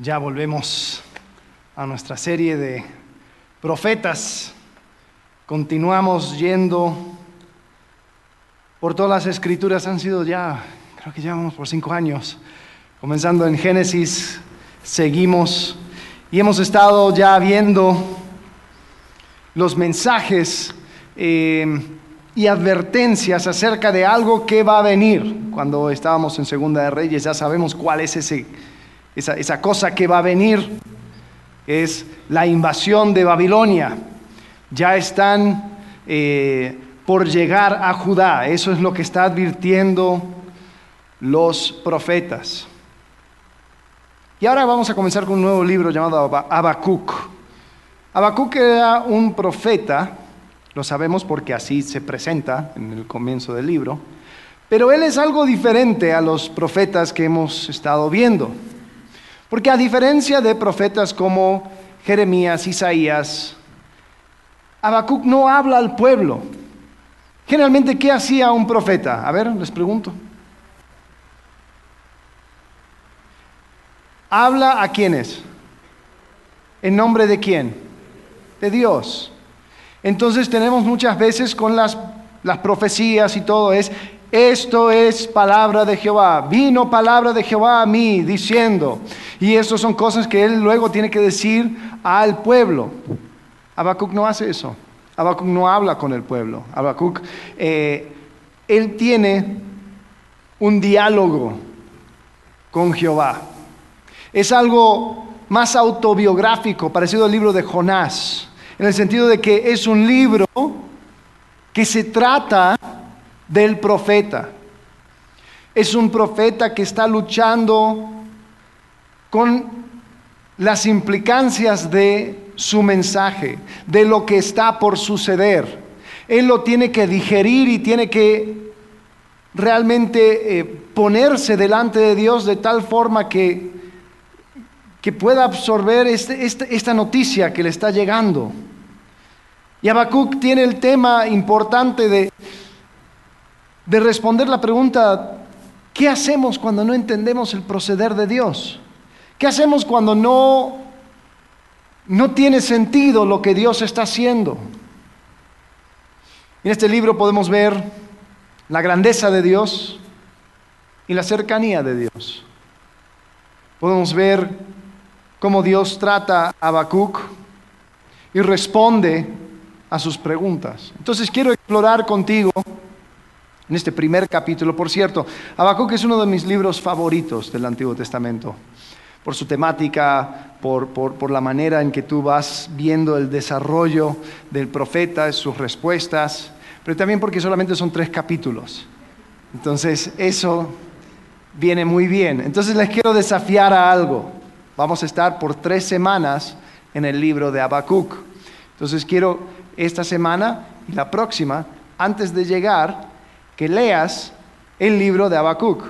Ya volvemos a nuestra serie de profetas. Continuamos yendo por todas las escrituras. Han sido ya, creo que llevamos por cinco años. Comenzando en Génesis, seguimos y hemos estado ya viendo los mensajes eh, y advertencias acerca de algo que va a venir. Cuando estábamos en Segunda de Reyes ya sabemos cuál es ese esa, cosa que va a venir, es la invasión de Babilonia. Ya están eh, por llegar a Judá. Eso es lo que está advirtiendo los profetas. Y ahora vamos a comenzar con un nuevo libro llamado Habacuc. Habacuc era un profeta, lo sabemos porque así se presenta en el comienzo del libro, pero él es algo diferente a los profetas que hemos estado viendo. Porque a diferencia de profetas como Jeremías, Isaías, Habacuc no habla al pueblo. Generalmente, ¿qué hacía un profeta? A ver, les pregunto. ¿Habla a quiénes? ¿En nombre de quién? De Dios. Entonces tenemos muchas veces con las, las profecías y todo es, esto es palabra de Jehová. Vino palabra de Jehová a mí diciendo. Y eso son cosas que él luego tiene que decir al pueblo. Habacuc no hace eso. Habacuc no habla con el pueblo. Habacuc, eh, él tiene un diálogo con Jehová. Es algo más autobiográfico, parecido al libro de Jonás, en el sentido de que es un libro que se trata del profeta. Es un profeta que está luchando con las implicancias de su mensaje, de lo que está por suceder. Él lo tiene que digerir y tiene que realmente eh, ponerse delante de Dios de tal forma que, que pueda absorber este, este, esta noticia que le está llegando. Y Habacuc tiene el tema importante de de responder la pregunta, ¿qué hacemos cuando no entendemos el proceder de Dios? ¿Qué hacemos cuando no, no tiene sentido lo que Dios está haciendo? En este libro podemos ver la grandeza de Dios y la cercanía de Dios. Podemos ver cómo Dios trata a Habacuc y responde a sus preguntas. Entonces quiero explorar contigo en este primer capítulo. Por cierto, Habacuc es uno de mis libros favoritos del Antiguo Testamento, por su temática, por, la manera en que tú vas viendo el desarrollo del profeta, sus respuestas, pero también porque solamente son tres capítulos. Entonces, eso viene muy bien. Entonces, les quiero desafiar a algo. Vamos a estar por tres semanas en el libro de Habacuc. Entonces, quiero esta semana y la próxima, antes de llegar, que leas el libro de Habacuc,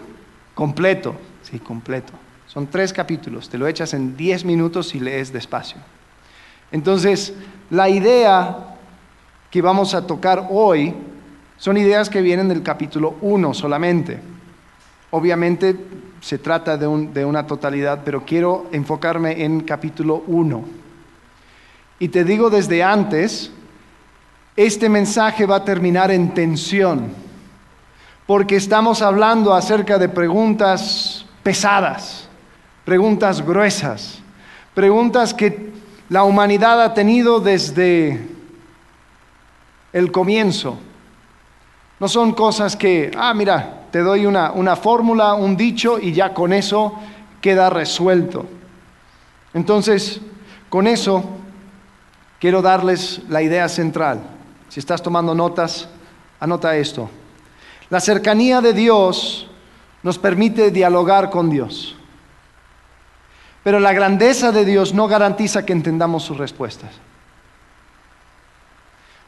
completo, sí, completo. Son tres capítulos, te lo echas en diez minutos y lees despacio. Entonces, la idea que vamos a tocar hoy son ideas que vienen del capítulo 1 solamente. Obviamente se trata de, una totalidad, pero quiero enfocarme en capítulo 1. Y te digo desde antes, este mensaje va a terminar en tensión porque estamos hablando acerca de preguntas pesadas, preguntas gruesas, preguntas que la humanidad ha tenido desde el comienzo. No son cosas que, ah, mira, te doy una, una fórmula, un dicho y ya con eso queda resuelto. Entonces, con eso quiero darles la idea central. Si estás tomando notas, anota esto. La cercanía de Dios nos permite dialogar con Dios. Pero la grandeza de Dios no garantiza que entendamos sus respuestas.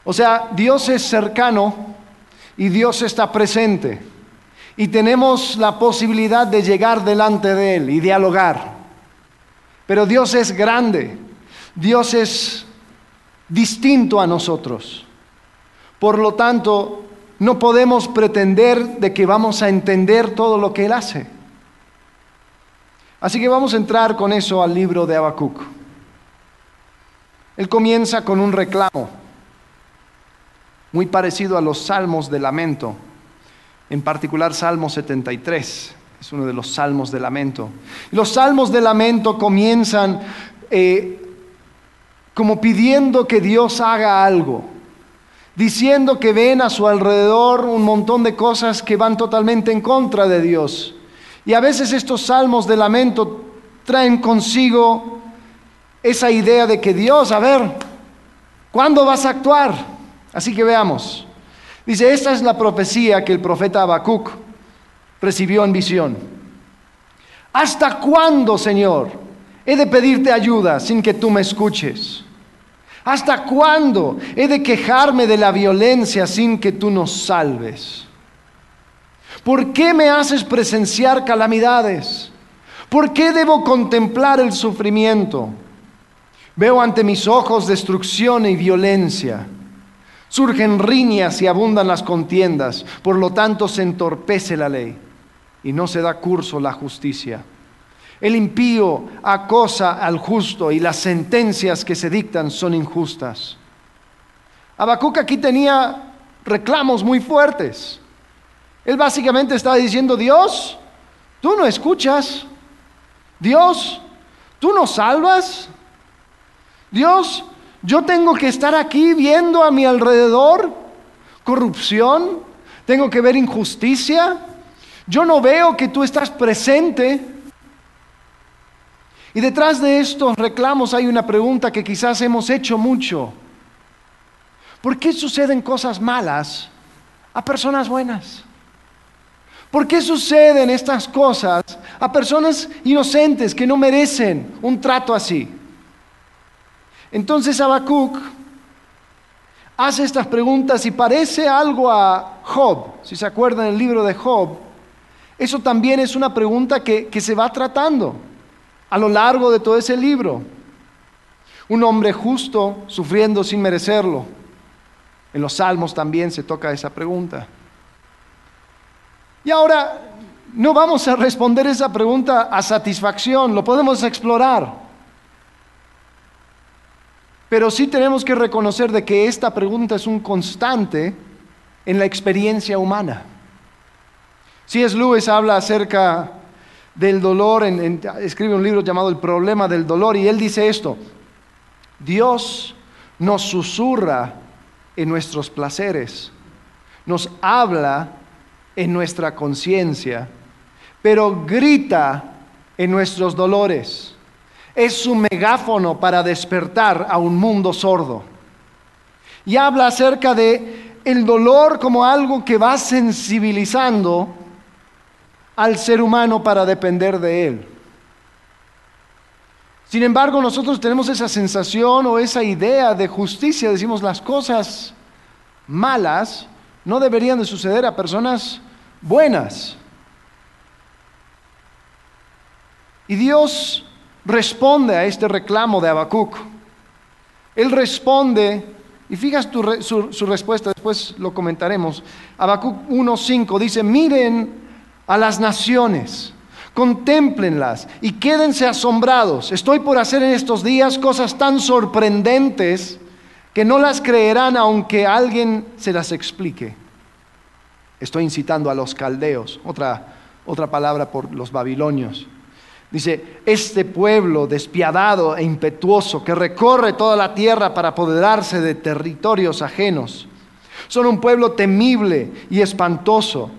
O sea, Dios es cercano y Dios está presente. Y tenemos la posibilidad de llegar delante de Él y dialogar. Pero Dios es grande. Dios es distinto a nosotros. Por lo tanto, no podemos pretender de que vamos a entender todo lo que Él hace. Así que vamos a entrar con eso al libro de Habacuc. Él comienza con un reclamo, muy parecido a los salmos de lamento, en particular Salmo 73, es uno de los salmos de lamento. Los salmos de lamento comienzan eh, como pidiendo que Dios haga algo, diciendo que ven a su alrededor un montón de cosas que van totalmente en contra de Dios. Y a veces estos salmos de lamento traen consigo esa idea de que Dios, a ver, ¿cuándo vas a actuar? Así que veamos. Dice, esta es la profecía que el profeta Habacuc recibió en visión. ¿Hasta cuándo, Señor, he de pedirte ayuda sin que tú me escuches? ¿Hasta cuándo he de quejarme de la violencia sin que tú nos salves? ¿Por qué me haces presenciar calamidades? ¿Por qué debo contemplar el sufrimiento? Veo ante mis ojos destrucción y violencia. Surgen riñas y abundan las contiendas, por lo tanto se entorpece la ley y no se da curso la justicia. El impío acosa al justo y las sentencias que se dictan son injustas. Habacuc aquí tenía reclamos muy fuertes. Él básicamente estaba diciendo, Dios, tú no escuchas. Dios, tú no salvas. Dios, yo tengo que estar aquí viendo a mi alrededor corrupción, tengo que ver injusticia. Yo no veo que tú estás presente. Y detrás de estos reclamos hay una pregunta que quizás hemos hecho mucho. ¿Por qué suceden cosas malas a personas buenas? ¿Por qué suceden estas cosas a personas inocentes que no merecen un trato así? Entonces Habacuc hace estas preguntas y parece algo a Job. Si se acuerdan del libro de Job, eso también es una pregunta que, que se va tratando a lo largo de todo ese libro. Un hombre justo sufriendo sin merecerlo. En los salmos también se toca esa pregunta. Y ahora no vamos a responder esa pregunta a satisfacción, lo podemos explorar. Pero sí tenemos que reconocer de que esta pregunta es un constante en la experiencia humana. C.S. Lewis habla acerca del dolor, escribe un libro llamado El problema del dolor, y él dice esto, Dios nos susurra en nuestros placeres, nos habla en nuestra conciencia, pero grita en nuestros dolores. Es su megáfono para despertar a un mundo sordo. Y habla acerca de el dolor como algo que va sensibilizando al ser humano para depender de él. Sin embargo, nosotros tenemos esa sensación o esa idea de justicia, decimos las cosas malas no deberían de suceder a personas buenas. Y Dios responde a este reclamo de Habacuc. Él responde, y fijas su, su, respuesta, después lo comentaremos. Habacuc 1.5 dice, miren a las naciones, contémplenlas y quédense asombrados. Estoy por hacer en estos días cosas tan sorprendentes que no las creerán aunque alguien se las explique. Estoy incitando a los caldeos, otra, otra palabra por los babilonios. Dice, este pueblo despiadado e impetuoso que recorre toda la tierra para apoderarse de territorios ajenos, son un pueblo temible y espantoso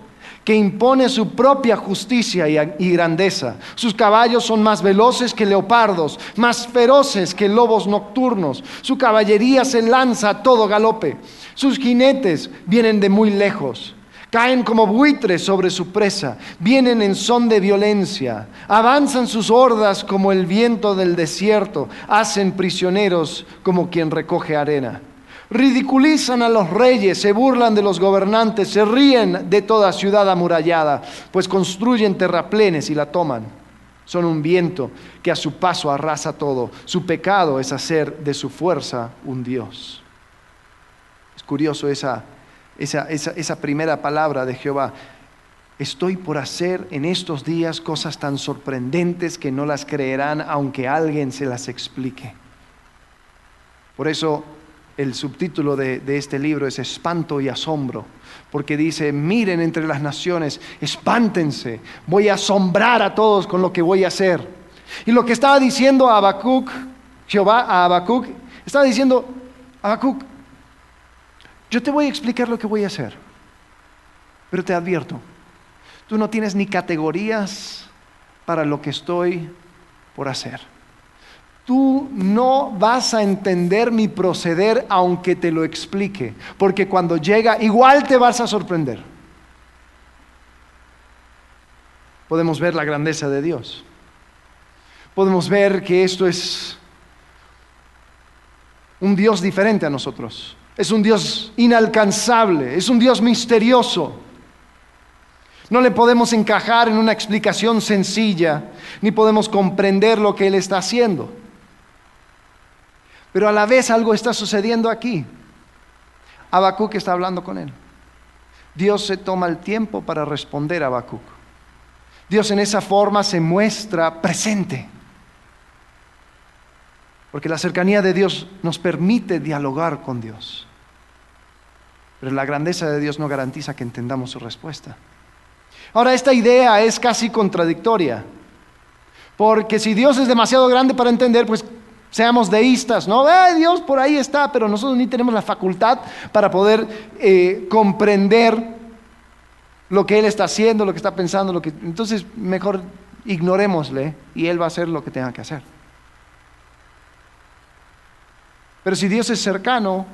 que impone su propia justicia y, grandeza. Sus caballos son más veloces que leopardos, más feroces que lobos nocturnos. Su caballería se lanza a todo galope. Sus jinetes vienen de muy lejos. Caen como buitres sobre su presa, vienen en son de violencia, avanzan sus hordas como el viento del desierto, hacen prisioneros como quien recoge arena ridiculizan a los reyes, se burlan de los gobernantes, se ríen de toda ciudad amurallada, pues construyen terraplenes y la toman. Son un viento que a su paso arrasa todo. Su pecado es hacer de su fuerza un Dios. Es curioso esa, esa, esa, primera palabra de Jehová. Estoy por hacer en estos días cosas tan sorprendentes que no las creerán aunque alguien se las explique. Por eso el subtítulo de, este libro es Espanto y Asombro, porque dice, miren entre las naciones, espántense, voy a asombrar a todos con lo que voy a hacer. Y lo que estaba diciendo a Habacuc, Jehová a Habacuc, estaba diciendo, Habacuc, yo te voy a explicar lo que voy a hacer, pero te advierto, tú no tienes ni categorías para lo que estoy por hacer. Tú no vas a entender mi proceder aunque te lo explique, porque cuando llega igual te vas a sorprender. Podemos ver la grandeza de Dios. Podemos ver que esto es un Dios diferente a nosotros. Es un Dios inalcanzable, es un Dios misterioso. No le podemos encajar en una explicación sencilla, ni podemos comprender lo que Él está haciendo. Pero a la vez algo está sucediendo aquí. Habacuc está hablando con Él. Dios se toma el tiempo para responder a Habacuc. Dios en esa forma se muestra presente. Porque la cercanía de Dios nos permite dialogar con Dios. Pero la grandeza de Dios no garantiza que entendamos su respuesta. Ahora, esta idea es casi contradictoria. Porque si Dios es demasiado grande para entender, pues seamos deístas, ¿no? Eh, Dios por ahí está, pero nosotros ni tenemos la facultad para poder eh, comprender lo que Él está haciendo, lo que está pensando, lo que... Entonces, mejor ignorémosle y Él va a hacer lo que tenga que hacer. Pero si Dios es cercano,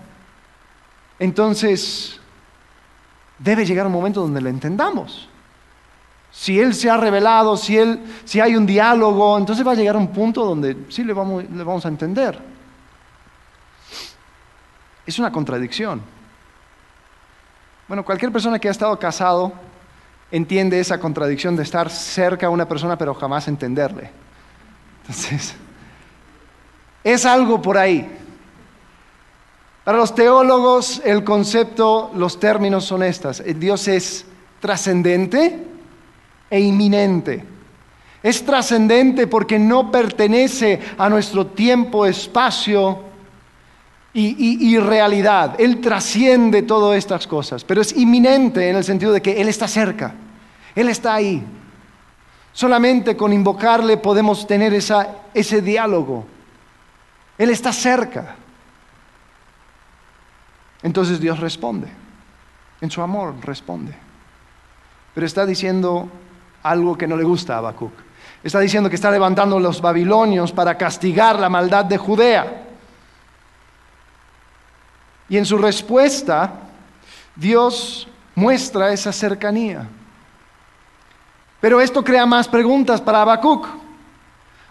entonces debe llegar un momento donde le entendamos. Si Él se ha revelado, si, él, si hay un diálogo, entonces va a llegar un punto donde sí le vamos, le vamos a entender. Es una contradicción. Bueno, cualquier persona que ha estado casado entiende esa contradicción de estar cerca a una persona pero jamás entenderle. Entonces, es algo por ahí. Para los teólogos el concepto, los términos son estas. Dios es trascendente e inminente. Es trascendente porque no pertenece a nuestro tiempo, espacio y, realidad. Él trasciende todas estas cosas, pero es inminente en el sentido de que Él está cerca. Él está ahí. Solamente con invocarle podemos tener ese diálogo. Él está cerca. Entonces Dios responde, en su amor responde. Pero está diciendo algo que no le gusta a Habacuc. Está diciendo que está levantando los babilonios para castigar la maldad de Judea. Y en su respuesta, Dios muestra esa cercanía. Pero esto crea más preguntas para Habacuc.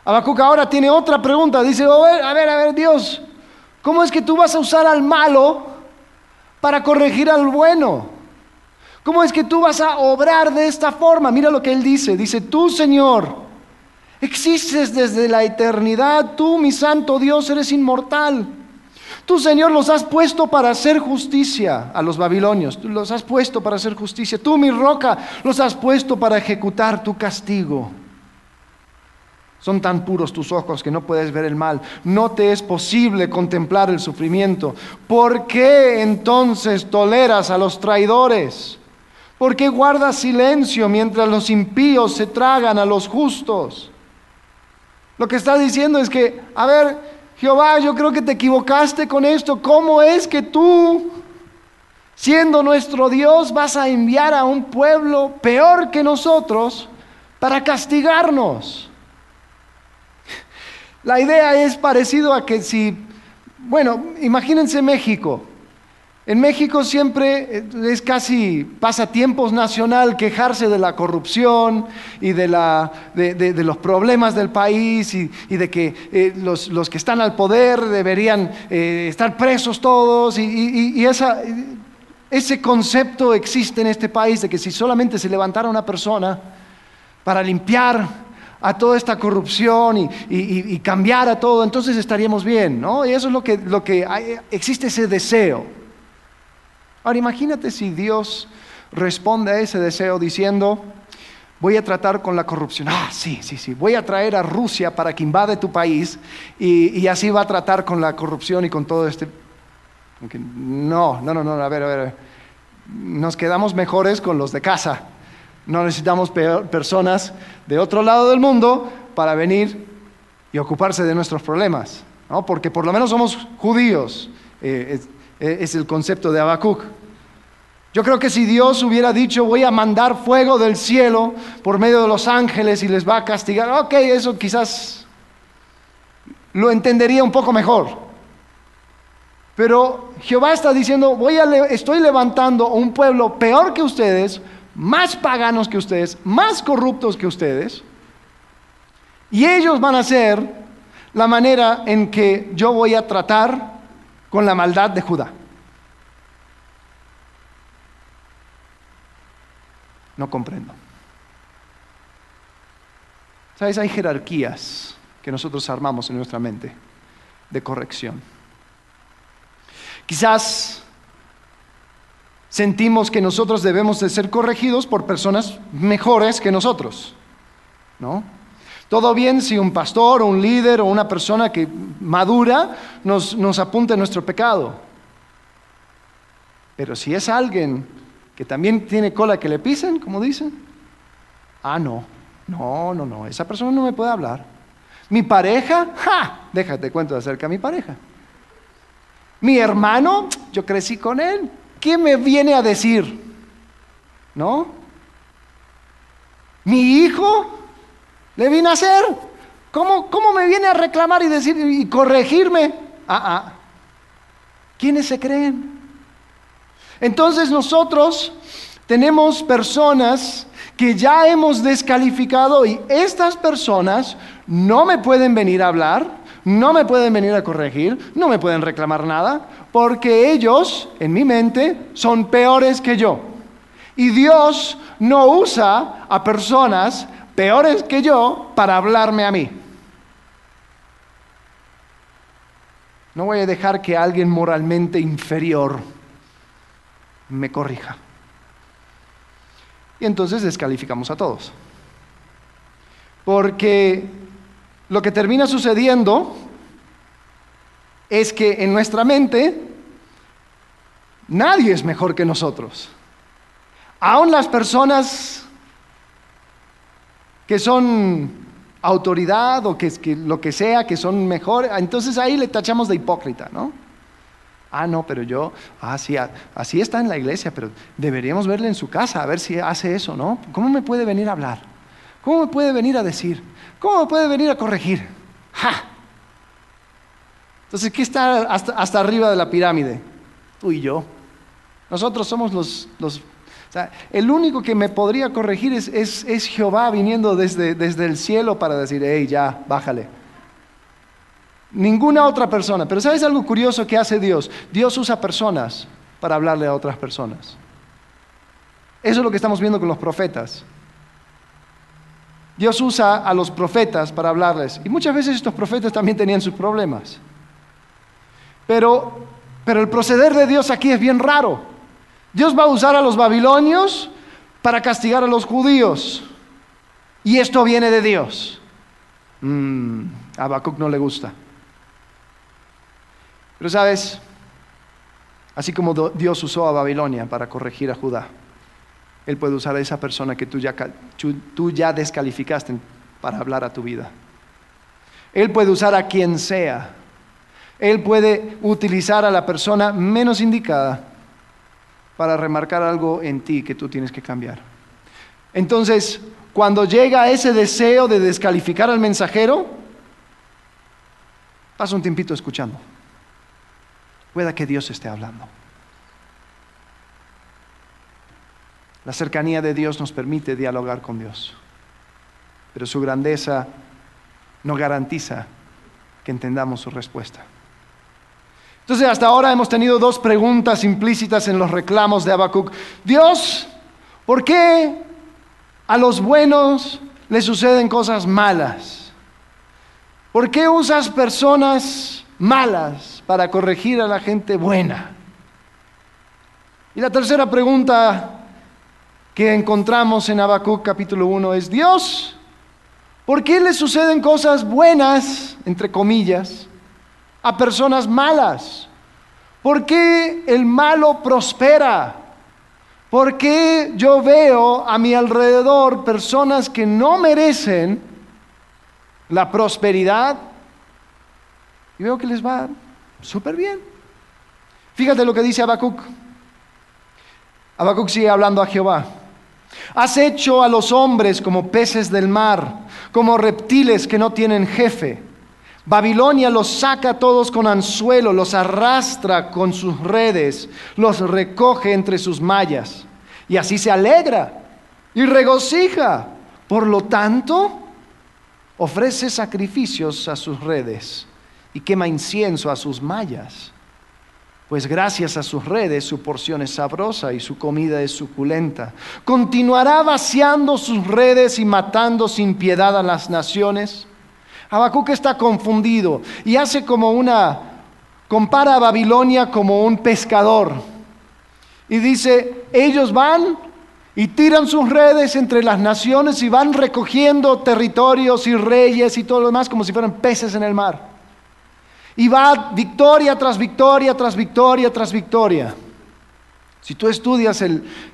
Habacuc ahora tiene otra pregunta. Dice, a ver, a ver, a ver, Dios, ¿cómo es que tú vas a usar al malo para corregir al bueno. ¿Cómo es que tú vas a obrar de esta forma? Mira lo que él dice. Dice, tú Señor, existes desde la eternidad, tú mi santo Dios eres inmortal. Tú Señor los has puesto para hacer justicia a los babilonios, tú los has puesto para hacer justicia. Tú mi roca los has puesto para ejecutar tu castigo. Son tan puros tus ojos que no puedes ver el mal. No te es posible contemplar el sufrimiento. ¿Por qué entonces toleras a los traidores? ¿Por qué guardas silencio mientras los impíos se tragan a los justos? Lo que está diciendo es que, a ver, Jehová, yo creo que te equivocaste con esto. ¿Cómo es que tú, siendo nuestro Dios, vas a enviar a un pueblo peor que nosotros para castigarnos? La idea es parecido a que si, bueno, imagínense México. En México siempre eh, es casi pasatiempos nacional quejarse de la corrupción y de, los problemas del país y, de que eh, los, que están al poder deberían eh, estar presos todos y, ese concepto existe en este país de que si solamente se levantara una persona para limpiar a toda esta corrupción y, cambiar a todo, entonces estaríamos bien, ¿no? Y eso es lo que, lo que hay, existe ese deseo. Ahora imagínate si Dios responde a ese deseo diciendo, voy a tratar con la corrupción. Ah, sí, sí, sí. Voy a traer a Rusia para que invade tu país y, así va a tratar con la corrupción y con todo este... No, no, no, no, a ver, a ver. Nos quedamos mejores con los de casa. No necesitamos personas de otro lado del mundo para venir y ocuparse de nuestros problemas, ¿no? porque por lo menos somos judíos, eh, es, es, el concepto de Habacuc. Yo creo que si Dios hubiera dicho, voy a mandar fuego del cielo por medio de los ángeles y les va a castigar, ok, eso quizás lo entendería un poco mejor. Pero Jehová está diciendo, voy a estoy levantando un pueblo peor que ustedes, más paganos que ustedes, más corruptos que ustedes, y ellos van a ser la manera en que yo voy a tratar con la maldad de Judá. No comprendo. ¿Sabes? Hay jerarquías que nosotros armamos en nuestra mente de corrección. Quizás sentimos que nosotros debemos de ser corregidos por personas mejores que nosotros, ¿no? Todo bien si un pastor o un líder o una persona que madura nos, nos apunta nuestro pecado. Pero si es alguien que también tiene cola que le pisen, como dicen, ah, no, no, no, no, esa persona no me puede hablar. Mi pareja, ja, déjate cuento acerca de mi pareja. Mi hermano, yo crecí con él, ¿qué me viene a decir? ¿No? Mi hijo, le vine a hacer. ¿Cómo, ¿Cómo me viene a reclamar y decir y corregirme? Ah, ah. ¿Quiénes se creen? Entonces nosotros tenemos personas que ya hemos descalificado y estas personas no me pueden venir a hablar, no me pueden venir a corregir, no me pueden reclamar nada, porque ellos, en mi mente, son peores que yo. Y Dios no usa a personas peores que yo para hablarme a mí. No voy a dejar que alguien moralmente inferior me corrija. Y entonces descalificamos a todos. Porque lo que termina sucediendo es que en nuestra mente nadie es mejor que nosotros. Aún las personas que son autoridad o que, que, lo que sea, que son mejor, entonces ahí le tachamos de hipócrita, ¿no? Ah, no, pero yo, ah, sí, así está en la iglesia, pero deberíamos verle en su casa a ver si hace eso, ¿no? ¿Cómo me puede venir a hablar? ¿Cómo me puede venir a decir? ¿Cómo me puede venir a corregir? ¡Ja! Entonces, ¿qué está hasta, arriba de la pirámide? Tú y yo. Nosotros somos los, los el único que me podría corregir es, es, Jehová viniendo desde, desde, el cielo para decir, hey, ya, bájale. Ninguna otra persona. Pero ¿sabes algo curioso que hace Dios? Dios usa personas para hablarle a otras personas. Eso es lo que estamos viendo con los profetas. Dios usa a los profetas para hablarles. Y muchas veces estos profetas también tenían sus problemas. Pero, pero el proceder de Dios aquí es bien raro. Dios va a usar a los babilonios para castigar a los judíos. Y esto viene de Dios. Mm, a Habacuc no le gusta. Pero sabes, así como Dios usó a Babilonia para corregir a Judá, Él puede usar a esa persona que tú ya, descalificaste para hablar a tu vida. Él puede usar a quien sea. Él puede utilizar a la persona menos indicada para remarcar algo en ti que tú tienes que cambiar. Entonces, cuando llega ese deseo de descalificar al mensajero, pasa un tiempito escuchando. Pueda que Dios esté hablando. La cercanía de Dios nos permite dialogar con Dios, pero su grandeza no garantiza que entendamos su respuesta. Entonces, hasta ahora hemos tenido dos preguntas implícitas en los reclamos de Habacuc. Dios, ¿por qué a los buenos les suceden cosas malas? ¿Por qué usas personas malas para corregir a la gente buena? Y la tercera pregunta que encontramos en Habacuc capítulo 1 es Dios. ¿Por qué le suceden cosas buenas, entre comillas, a personas malas? ¿Por qué el malo prospera? ¿Por qué yo veo a mi alrededor personas que no merecen la prosperidad y veo que les va súper bien? Fíjate lo que dice Habacuc. Habacuc sigue hablando a Jehová. Has hecho a los hombres como peces del mar, como reptiles que no tienen jefe. Babilonia los saca a todos con anzuelo, los arrastra con sus redes, los recoge entre sus mallas. Y así se alegra y regocija. Por lo tanto, ofrece sacrificios a sus redes y quema incienso a sus mallas pues gracias a sus redes su porción es sabrosa y su comida es suculenta. Continuará vaciando sus redes y matando sin piedad a las naciones. Habacuc está confundido y hace como una, compara a Babilonia como un pescador. Y dice, ellos van y tiran sus redes entre las naciones y van recogiendo territorios y reyes y todo lo demás como si fueran peces en el mar. Y va victoria tras victoria, tras victoria, tras victoria. Si tú estudias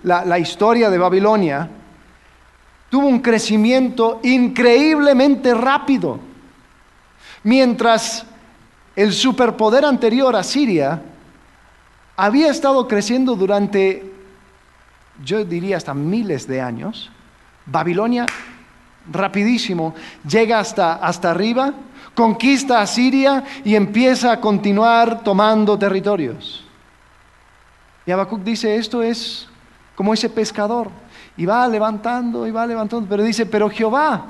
la, historia de Babilonia, tuvo un crecimiento increíblemente rápido. Mientras el superpoder anterior a Siria había estado creciendo durante, yo diría, hasta miles de años, Babilonia rapidísimo llega hasta, hasta arriba conquista a Siria y empieza a continuar tomando territorios. Y Habacuc dice, esto es como ese pescador, y va levantando y va levantando, pero dice, pero Jehová,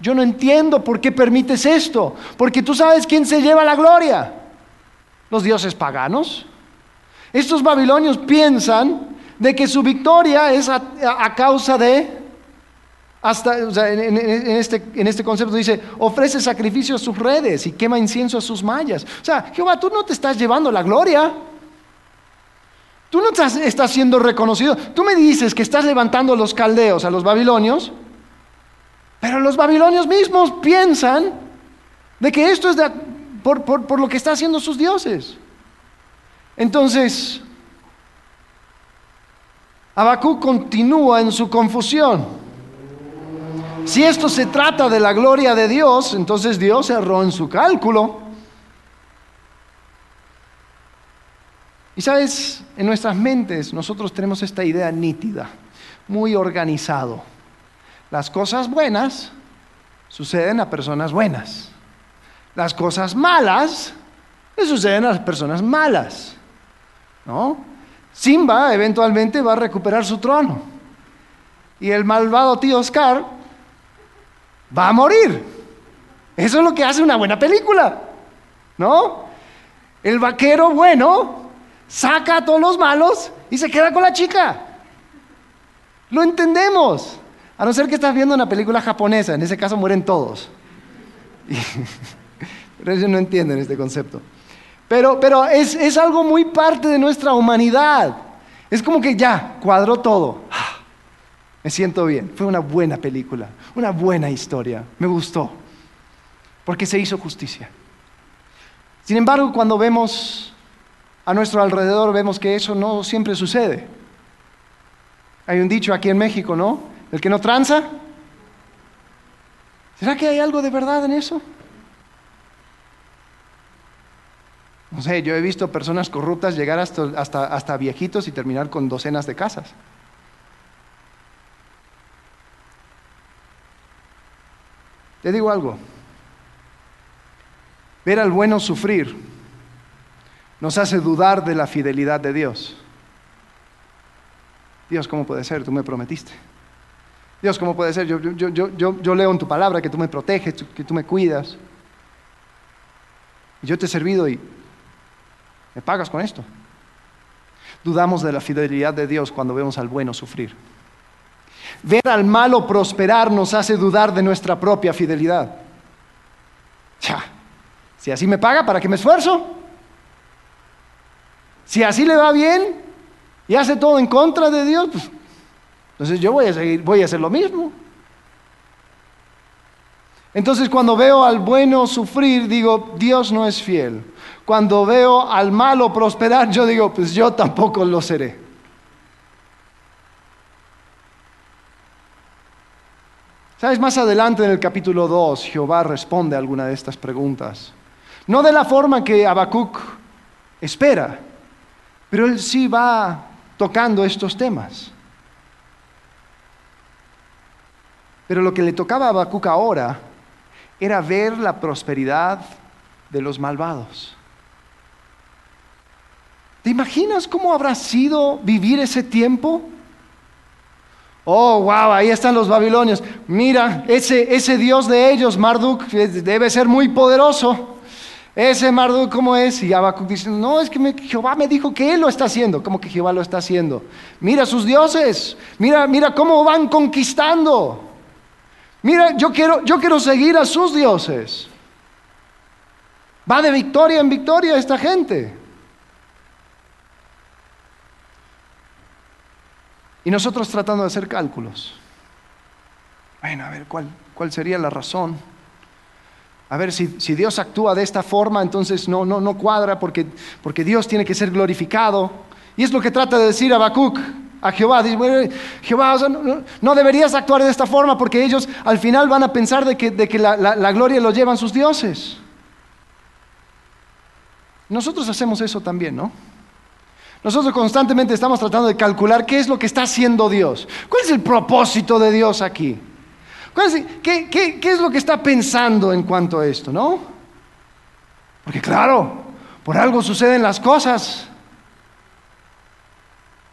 yo no entiendo por qué permites esto, porque tú sabes quién se lleva la gloria, los dioses paganos. Estos babilonios piensan de que su victoria es a, a causa de hasta en, este, en este concepto dice, ofrece sacrificio a sus redes y quema incienso a sus mallas. O sea, Jehová, tú no te estás llevando la gloria. Tú no estás, estás siendo reconocido. Tú me dices que estás levantando a los caldeos, a los babilonios, pero los babilonios mismos piensan de que esto es por, por lo que están haciendo sus dioses. Entonces, Abacú continúa en su confusión. Si esto se trata de la gloria de Dios, entonces Dios erró en su cálculo. Y sabes, en nuestras mentes nosotros tenemos esta idea nítida, muy organizado. Las cosas buenas suceden a personas buenas. Las cosas malas le suceden a las personas malas. ¿No? Simba eventualmente va a recuperar su trono. Y el malvado tío Oscar va a morir. Eso es lo que hace una buena película, ¿no? El vaquero bueno saca a todos los malos y se queda con la chica. Lo entendemos. A no ser que estás viendo una película japonesa, en ese caso mueren todos. pero ellos no entienden este concepto. Pero, pero es, es algo muy parte de nuestra humanidad. Es como que ya, cuadró todo. Me siento bien. Fue una buena película, una buena historia. Me gustó. Porque se hizo justicia. Sin embargo, cuando vemos a nuestro alrededor, vemos que eso no siempre sucede. Hay un dicho aquí en México, ¿no? El que no tranza. ¿Será que hay algo de verdad en eso? No sé, yo he visto personas corruptas llegar hasta, hasta, hasta viejitos y terminar con docenas de casas. Te digo algo, ver al bueno sufrir nos hace dudar de la fidelidad de Dios. Dios, ¿cómo puede ser? Tú me prometiste. Dios, ¿cómo puede ser? Yo, yo, leo en tu palabra que tú me proteges, que tú me cuidas. Y yo te he servido y me pagas con esto. Dudamos de la fidelidad de Dios cuando vemos al bueno sufrir. Ver al malo prosperar nos hace dudar de nuestra propia fidelidad. Ya, si así me paga, ¿para qué me esfuerzo? Si así le va bien y hace todo en contra de Dios, pues, Entonces yo voy a seguir, voy a hacer lo mismo. Entonces cuando veo al bueno sufrir, digo, Dios no es fiel. Cuando veo al malo prosperar, yo digo, pues yo tampoco lo seré. ¿Sabes? Más adelante en el capítulo 2, Jehová responde a alguna de estas preguntas. No de la forma que Habacuc espera, pero él sí va tocando estos temas. Pero lo que le tocaba a Habacuc ahora era ver la prosperidad de los malvados. ¿Te imaginas cómo habrá sido vivir ese tiempo? Oh, wow, ahí están los babilonios. Mira, ese, ese Dios de ellos, Marduk, debe ser muy poderoso. Ese Marduk, ¿cómo es? Y Habacuc dice, no, es que Jehová me dijo que él lo está haciendo. ¿Cómo que Jehová lo está haciendo? Mira sus dioses, mira, mira cómo van conquistando. Mira, yo quiero, yo quiero seguir a sus dioses. Va de victoria en victoria esta gente. Y nosotros tratando de hacer cálculos. Bueno, a ver, ¿cuál, cuál sería la razón? A ver, si, Dios actúa de esta forma, entonces no, no, no cuadra porque, porque Dios tiene que ser glorificado. Y es lo que trata de decir Habacuc a Jehová. Dice, Jehová, no, deberías actuar de esta forma porque ellos al final van a pensar de que, de que la, la gloria lo llevan sus dioses. Nosotros hacemos eso también, ¿no? Nosotros constantemente estamos tratando de calcular qué es lo que está haciendo Dios. ¿Cuál es el propósito de Dios aquí? ¿Qué, qué es lo que está pensando en cuanto a esto, no? Porque claro, por algo suceden las cosas.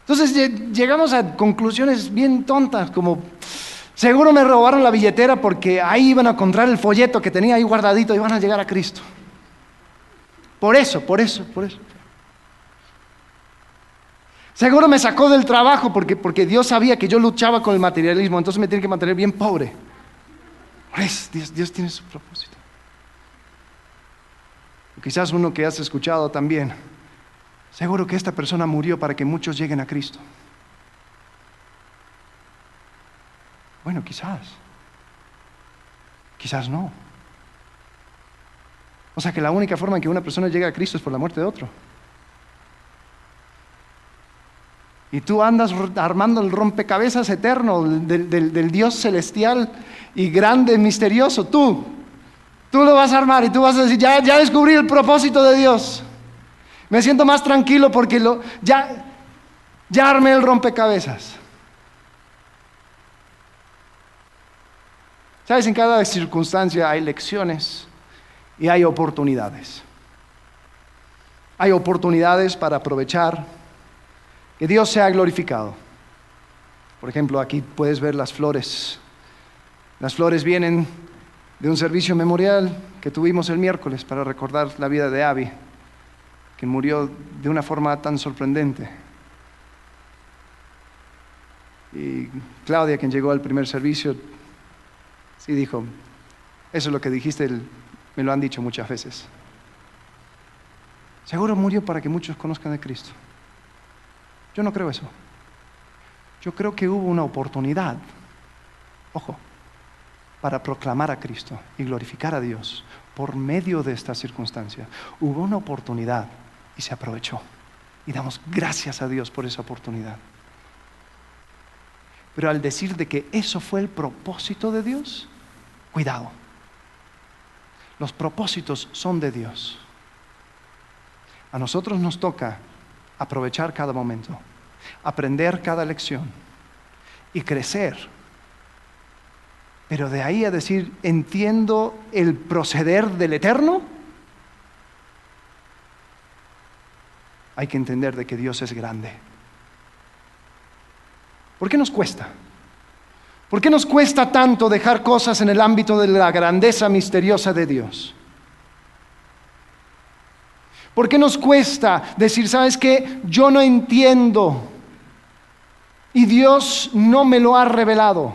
Entonces llegamos a conclusiones bien tontas, como seguro me robaron la billetera porque ahí iban a encontrar el folleto que tenía ahí guardadito y van a llegar a Cristo. Por eso, por eso, por eso. Seguro me sacó del trabajo porque, porque Dios sabía que yo luchaba con el materialismo, entonces me tiene que mantener bien pobre. Dios, tiene su propósito. quizás uno que has escuchado también, seguro que esta persona murió para que muchos lleguen a Cristo. Bueno, quizás. Quizás no. O sea que la única forma en que una persona llegue a Cristo es por la muerte de otro. Y tú andas armando el rompecabezas eterno del, Dios celestial y grande, misterioso. Tú, tú lo vas a armar y tú vas a decir, ya, ya descubrí el propósito de Dios. Me siento más tranquilo porque lo, ya, ya armé el rompecabezas. Sabes, en cada circunstancia hay lecciones y hay oportunidades. Hay oportunidades para aprovechar que Dios sea glorificado. Por ejemplo, aquí puedes ver las flores. Las flores vienen de un servicio memorial que tuvimos el miércoles para recordar la vida de Abby, que murió de una forma tan sorprendente. Y Claudia, quien llegó al primer servicio, sí dijo, eso es lo que dijiste, me lo han dicho muchas veces. Seguro murió para que muchos conozcan a Cristo. Yo no creo eso. Yo creo que hubo una oportunidad, ojo, para proclamar a Cristo y glorificar a Dios por medio de esta circunstancia. Hubo una oportunidad y se aprovechó. Y damos gracias a Dios por esa oportunidad. Pero al decir de que eso fue el propósito de Dios, cuidado. Los propósitos son de Dios. A nosotros nos toca aprovechar cada momento, aprender cada lección y crecer. Pero de ahí a decir, entiendo el proceder del eterno, hay que entender de que Dios es grande. ¿Por qué nos cuesta? ¿Por qué nos cuesta tanto dejar cosas en el ámbito de la grandeza misteriosa de Dios? ¿Por qué nos cuesta decir, sabes qué? Yo no entiendo y Dios no me lo ha revelado.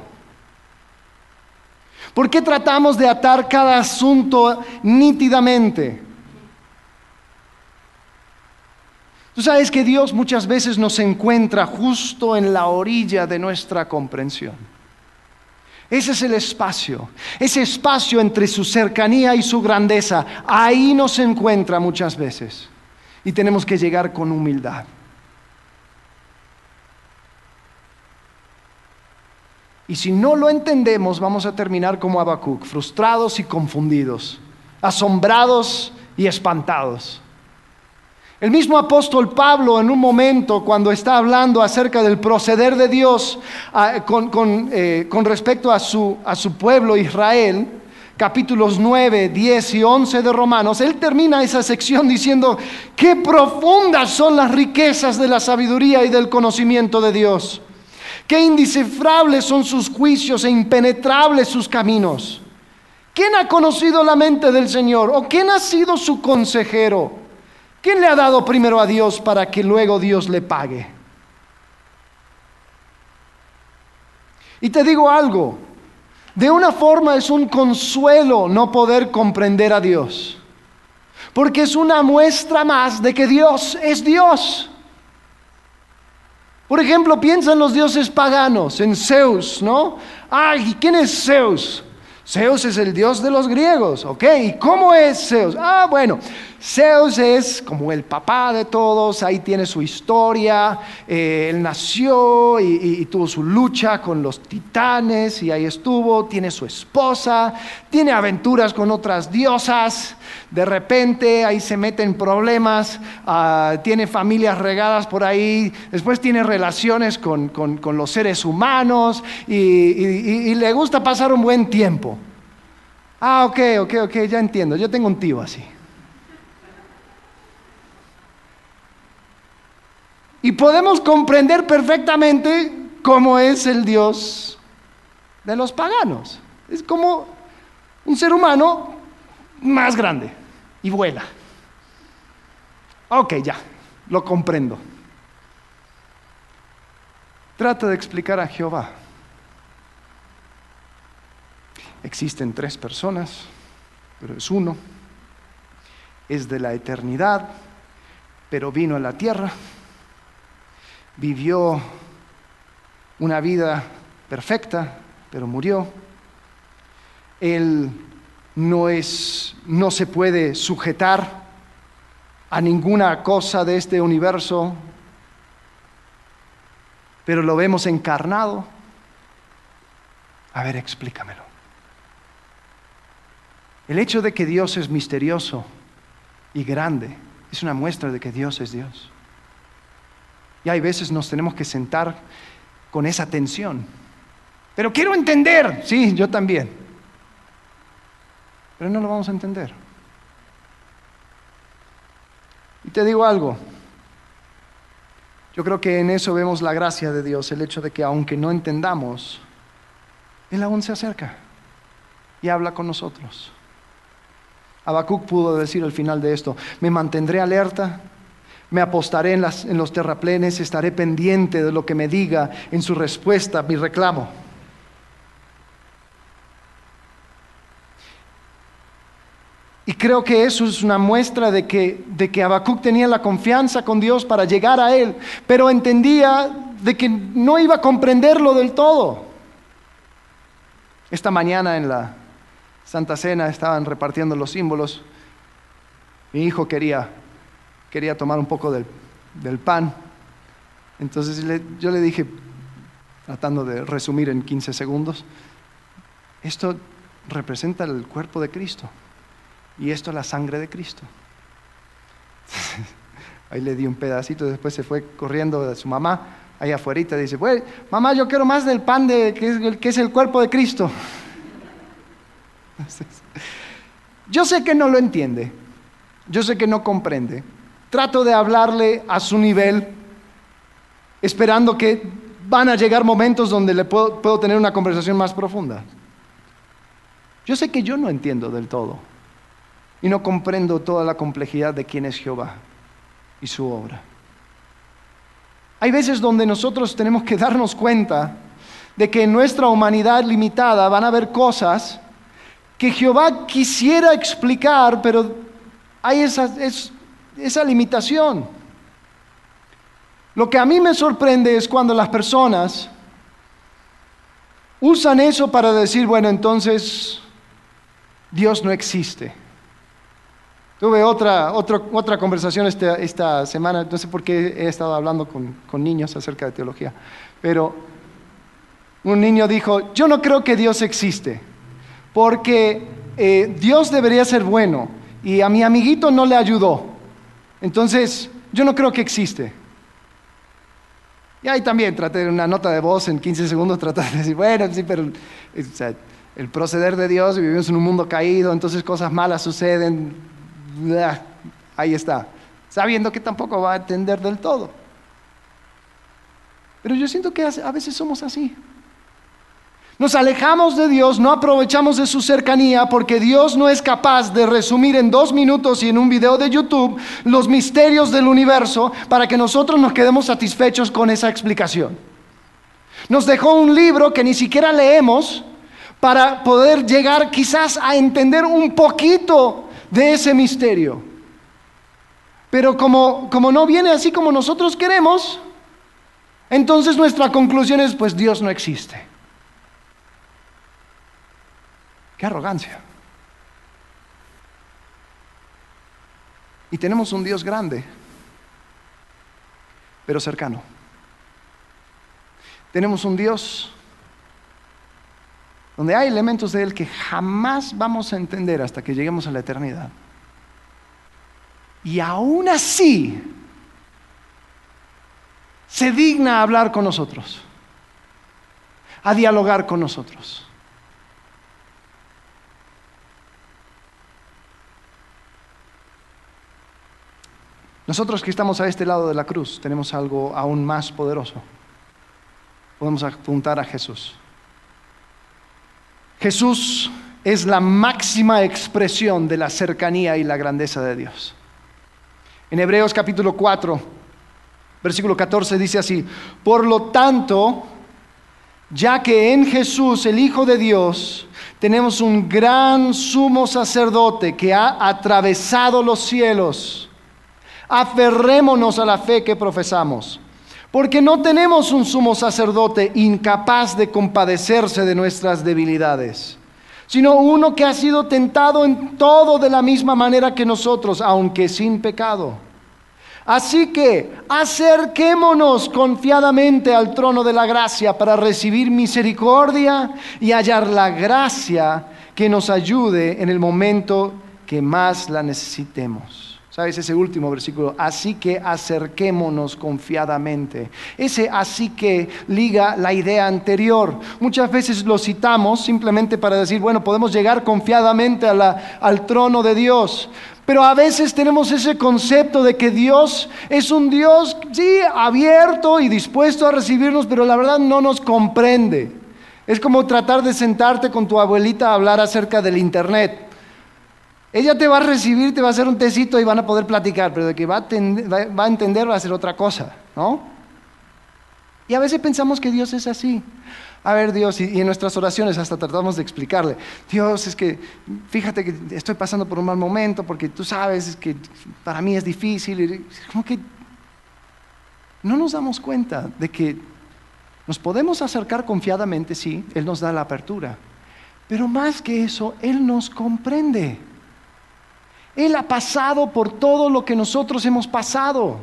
¿Por qué tratamos de atar cada asunto nítidamente? Tú sabes que Dios muchas veces nos encuentra justo en la orilla de nuestra comprensión. Ese es el espacio, ese espacio entre su cercanía y su grandeza. Ahí nos encuentra muchas veces. Y tenemos que llegar con humildad. Y si no lo entendemos, vamos a terminar como Habacuc, frustrados y confundidos, asombrados y espantados. El mismo apóstol Pablo en un momento cuando está hablando acerca del proceder de Dios ah, eh, con, respecto a su, a su pueblo Israel, capítulos 9, 10 y 11 de Romanos, él termina esa sección diciendo, qué profundas son las riquezas de la sabiduría y del conocimiento de Dios. Qué indescifrables son sus juicios e impenetrables sus caminos. ¿Quién ha conocido la mente del Señor? ¿O quién ha sido su consejero? ¿Quién le ha dado primero a Dios para que luego Dios le pague? Y te digo algo, de una forma es un consuelo no poder comprender a Dios, porque es una muestra más de que Dios es Dios. Por ejemplo, piensa en los dioses paganos, en Zeus, ¿no? Ay, ¿quién es Zeus? Zeus es el dios de los griegos, ¿ok? ¿Y cómo es Zeus? Ah, bueno, Zeus es como el papá de todos, ahí tiene su historia, eh, él nació y, tuvo su lucha con los titanes y ahí estuvo, tiene su esposa, tiene aventuras con otras diosas, de repente ahí se mete en problemas, ah, tiene familias regadas por ahí, después tiene relaciones con, los seres humanos y le gusta pasar un buen tiempo. Ah, ok, ok, ok, ya entiendo, yo tengo un tío así. Y podemos comprender perfectamente cómo es el Dios de los paganos. Es como un ser humano más grande y vuela. Ok, ya, lo comprendo. Trata de explicar a Jehová. Existen tres personas, pero es uno. Es de la eternidad, pero vino a la tierra vivió una vida perfecta, pero murió. Él no es no se puede sujetar a ninguna cosa de este universo, pero lo vemos encarnado. A ver, explícamelo. El hecho de que Dios es misterioso y grande es una muestra de que Dios es Dios. Y hay veces nos tenemos que sentar con esa tensión. Pero quiero entender. Sí, yo también. Pero no lo vamos a entender. Y te digo algo. Yo creo que en eso vemos la gracia de Dios, el hecho de que aunque no entendamos, Él aún se acerca y habla con nosotros. Habacuc pudo decir al final de esto, me mantendré alerta me apostaré en, los terraplenes, estaré pendiente de lo que me diga en su respuesta mi reclamo. Y creo que eso es una muestra de que, de que Habacuc tenía la confianza con Dios para llegar a Él, pero entendía de que no iba a comprenderlo del todo. Esta mañana en la Santa Cena estaban repartiendo los símbolos. Mi hijo quería quería tomar un poco del, pan. Entonces yo le dije, tratando de resumir en 15 segundos, esto representa el cuerpo de Cristo y esto la sangre de Cristo. Ahí le di un pedacito, después se fue corriendo de su mamá, ahí afuera, dice, mamá, yo quiero más del pan de, es, que es el cuerpo de Cristo. yo sé que no lo entiende, yo sé que no comprende, Trato de hablarle a su nivel, esperando que van a llegar momentos donde le puedo, tener una conversación más profunda. Yo sé que yo no entiendo del todo y no comprendo toda la complejidad de quién es Jehová y su obra. Hay veces donde nosotros tenemos que darnos cuenta de que en nuestra humanidad limitada van a haber cosas que Jehová quisiera explicar, pero hay esas, esa limitación. Lo que a mí me sorprende es cuando las personas usan eso para decir, bueno, entonces Dios no existe. Tuve otra, otra conversación esta, esta, semana, no sé por qué he estado hablando con, con niños acerca de teología, pero un niño dijo, yo no creo que Dios existe, porque eh, Dios debería ser bueno y a mi amiguito no le ayudó. Entonces, yo no creo que existe. Y ahí también traté una nota de voz en 15 segundos, tratar de decir, bueno, sí, pero el proceder de Dios, vivimos en un mundo caído, entonces cosas malas suceden, ahí está, sabiendo que tampoco va a entender del todo. Pero yo siento que a veces somos así. Nos alejamos de Dios, no aprovechamos de su cercanía porque Dios no es capaz de resumir en dos minutos y en un video de YouTube los misterios del universo para que nosotros nos quedemos satisfechos con esa explicación. Nos dejó un libro que ni siquiera leemos para poder llegar quizás a entender un poquito de ese misterio. Pero como, como no viene así como nosotros queremos, entonces nuestra conclusión es, pues Dios no existe. Qué arrogancia. Y tenemos un Dios grande, pero cercano. Tenemos un Dios donde hay elementos de Él que jamás vamos a entender hasta que lleguemos a la eternidad. Y aún así se digna a hablar con nosotros, a dialogar con nosotros. Nosotros que estamos a este lado de la cruz tenemos algo aún más poderoso. Podemos apuntar a Jesús. Jesús es la máxima expresión de la cercanía y la grandeza de Dios. En Hebreos capítulo 4, versículo 14 dice así, por lo tanto, ya que en Jesús, el Hijo de Dios, tenemos un gran sumo sacerdote que ha atravesado los cielos, aferrémonos a la fe que profesamos. Porque no tenemos un sumo sacerdote incapaz de compadecerse de nuestras debilidades, sino uno que ha sido tentado en todo de la misma manera que nosotros, aunque sin pecado. Así que acerquémonos confiadamente al trono de la gracia para recibir misericordia y hallar la gracia que nos ayude en el momento que más la necesitemos. ¿Sabes? Ese último versículo, así que acerquémonos confiadamente. Ese así que liga la idea anterior. Muchas veces lo citamos simplemente para decir, bueno, podemos llegar confiadamente al trono de Dios. Pero a veces tenemos ese concepto de que Dios es un Dios, sí, abierto y dispuesto a recibirnos, pero la verdad no nos comprende. Es como tratar de sentarte con tu abuelita a hablar acerca del Internet. Ella te va a recibir, te va a hacer un tecito y van a poder platicar, pero de que va a, entender va a ser otra cosa, ¿no? Y a veces pensamos que Dios es así. A ver, Dios, y, en nuestras oraciones hasta tratamos de explicarle, Dios, es que fíjate que estoy pasando por un mal momento porque tú sabes que para mí es difícil. como que no nos damos cuenta de que nos podemos acercar confiadamente, sí, Él nos da la apertura, pero más que eso, Él nos comprende. Él ha pasado por todo lo que nosotros hemos pasado.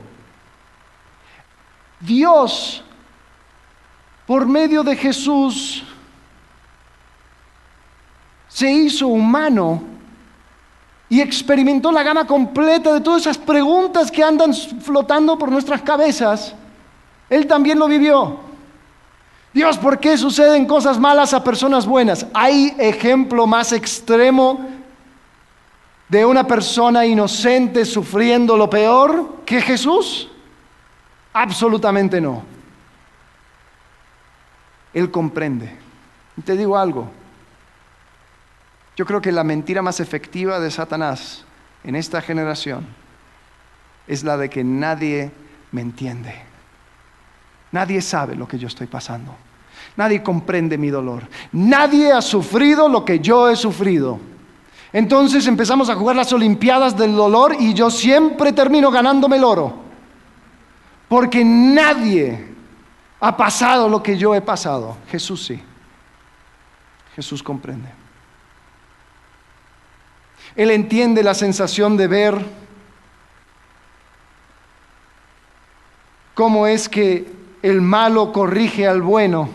Dios, por medio de Jesús, se hizo humano y experimentó la gama completa de todas esas preguntas que andan flotando por nuestras cabezas. Él también lo vivió. Dios, ¿por qué suceden cosas malas a personas buenas? ¿Hay ejemplo más extremo de una persona inocente sufriendo lo peor que Jesús? Absolutamente no. Él comprende. Y te digo algo. Yo creo que la mentira más efectiva de Satanás en esta generación es la de que nadie me entiende. Nadie sabe lo que yo estoy pasando. Nadie comprende mi dolor. Nadie ha sufrido lo que yo he sufrido. Entonces empezamos a jugar las Olimpiadas del dolor y yo siempre termino ganándome el oro. porque nadie ha pasado lo que yo he pasado. Jesús sí. Jesús comprende. Él entiende la sensación de ver cómo es que el malo corrige al bueno.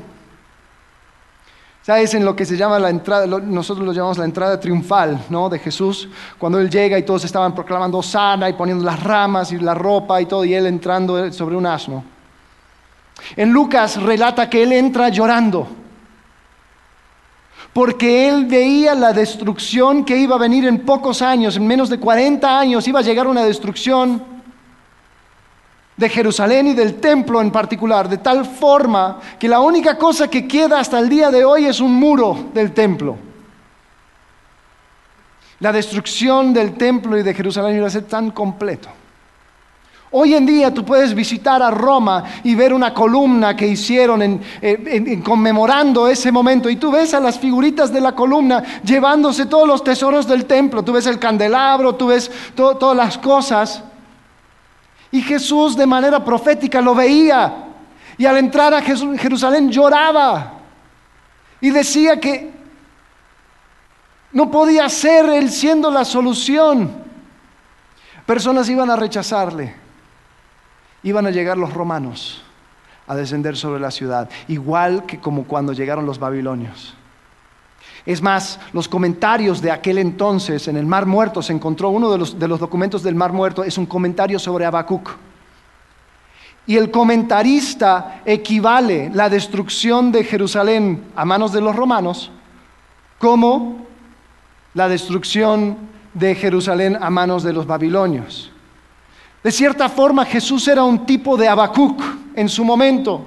¿Sabes? En lo que se llama la entrada, nosotros lo llamamos la entrada triunfal, ¿no? De Jesús, cuando Él llega y todos estaban proclamando sana y poniendo las ramas y la ropa y todo, y Él entrando sobre un asno. En Lucas relata que Él entra llorando porque él veía la destrucción que iba a venir en pocos años, en menos de 40 años iba a llegar una destrucción de Jerusalén y del templo en particular, de tal forma que la única cosa que queda hasta el día de hoy es un muro del templo. La destrucción del templo y de Jerusalén iba a ser tan completo Hoy en día tú puedes visitar a Roma y ver una columna que hicieron en, conmemorando ese momento y tú ves a las figuritas de la columna llevándose todos los tesoros del templo, tú ves el candelabro, tú ves todas las cosas. Y Jesús de manera profética lo veía y al entrar a Jerusalén lloraba y decía que no podía ser él siendo la solución. Personas iban a rechazarle iban a llegar los romanos a descender sobre la ciudad, igual que como cuando llegaron los babilonios. Es más, los comentarios de aquel entonces en el Mar Muerto se encontró uno de los, documentos del Mar Muerto, es un comentario sobre Habacuc. Y el comentarista equivale la destrucción de Jerusalén a manos de los romanos como la destrucción de Jerusalén a manos de los babilonios. De cierta forma Jesús era un tipo de Habacuc en su momento,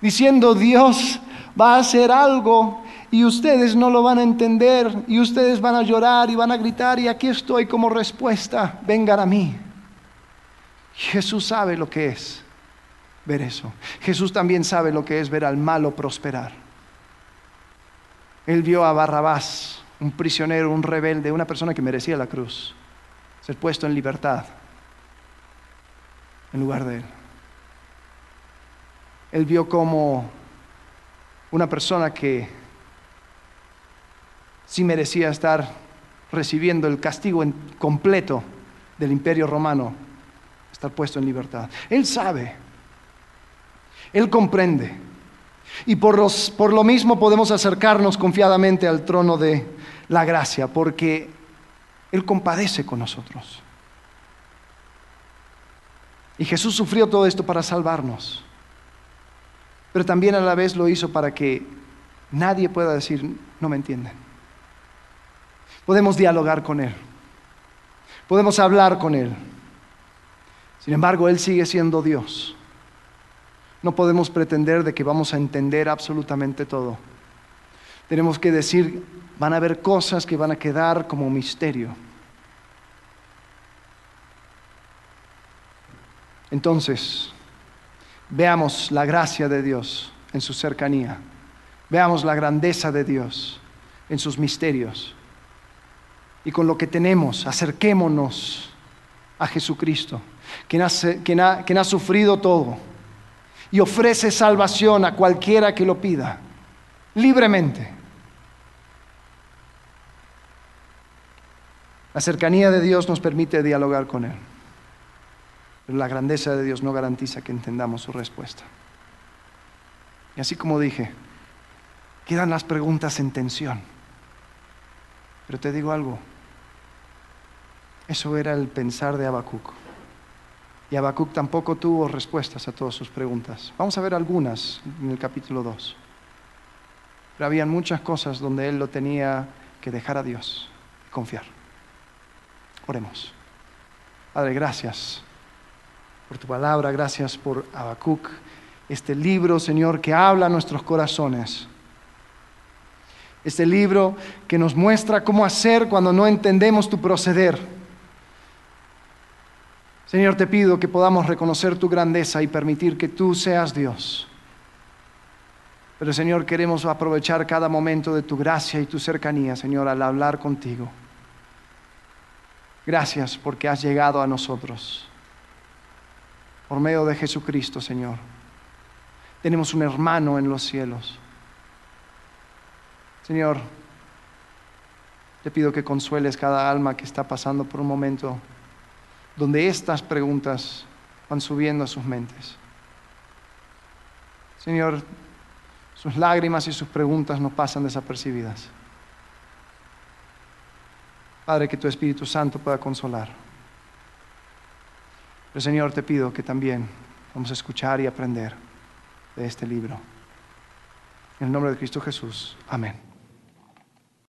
diciendo, Dios va a hacer algo y ustedes no lo van a entender y ustedes van a llorar y van a gritar y aquí estoy como respuesta, vengan a mí. Jesús sabe lo que es ver eso. Jesús también sabe lo que es ver al malo prosperar. Él vio a Barrabás, un prisionero, un rebelde, una persona que merecía la cruz, ser puesto en libertad en lugar de él. Él vio como una persona que sí merecía estar recibiendo el castigo completo del imperio romano, estar puesto en libertad. Él sabe, Él comprende. Y por, por lo mismo podemos acercarnos confiadamente al trono de la gracia, porque Él compadece con nosotros. Y Jesús sufrió todo esto para salvarnos. Pero también a la vez lo hizo para que nadie pueda decir, no me entienden. Podemos dialogar con Él. Podemos hablar con Él. Sin embargo, Él sigue siendo Dios. No podemos pretender de que vamos a entender absolutamente todo. Tenemos que decir, van a haber cosas que van a quedar como misterio. Entonces, veamos la gracia de Dios en su cercanía. Veamos la grandeza de Dios en sus misterios. Y con lo que tenemos, acerquémonos a Jesucristo, quien ha, sufrido todo y ofrece salvación a cualquiera que lo pida, libremente. La cercanía de Dios nos permite dialogar con Él. Pero la grandeza de Dios no garantiza que entendamos su respuesta. Y así como dije, quedan las preguntas en tensión. Pero te digo algo, eso era el pensar de Habacuc. Y Habacuc tampoco tuvo respuestas a todas sus preguntas. Vamos a ver algunas en el capítulo 2. Pero había muchas cosas donde él lo tenía que dejar a Dios y confiar. Oremos. Padre, gracias por tu palabra, gracias por Habacuc, este libro, Señor, que habla a nuestros corazones. Este libro que nos muestra cómo hacer cuando no entendemos tu proceder. Señor, te pido que podamos reconocer tu grandeza y permitir que tú seas Dios. Pero Señor, queremos aprovechar cada momento de tu gracia y tu cercanía, Señor, al hablar contigo. Gracias porque has llegado a nosotros. por medio de Jesucristo, Señor. Tenemos un hermano en los cielos. Señor, te pido que consueles cada alma que está pasando por un momento donde estas preguntas van subiendo a sus mentes. Señor, sus lágrimas y sus preguntas no pasan desapercibidas. Padre, que tu Espíritu Santo pueda consolar. Pero Señor, te pido que también vamos a escuchar y aprender de este libro. En el nombre de Cristo Jesús. Amén.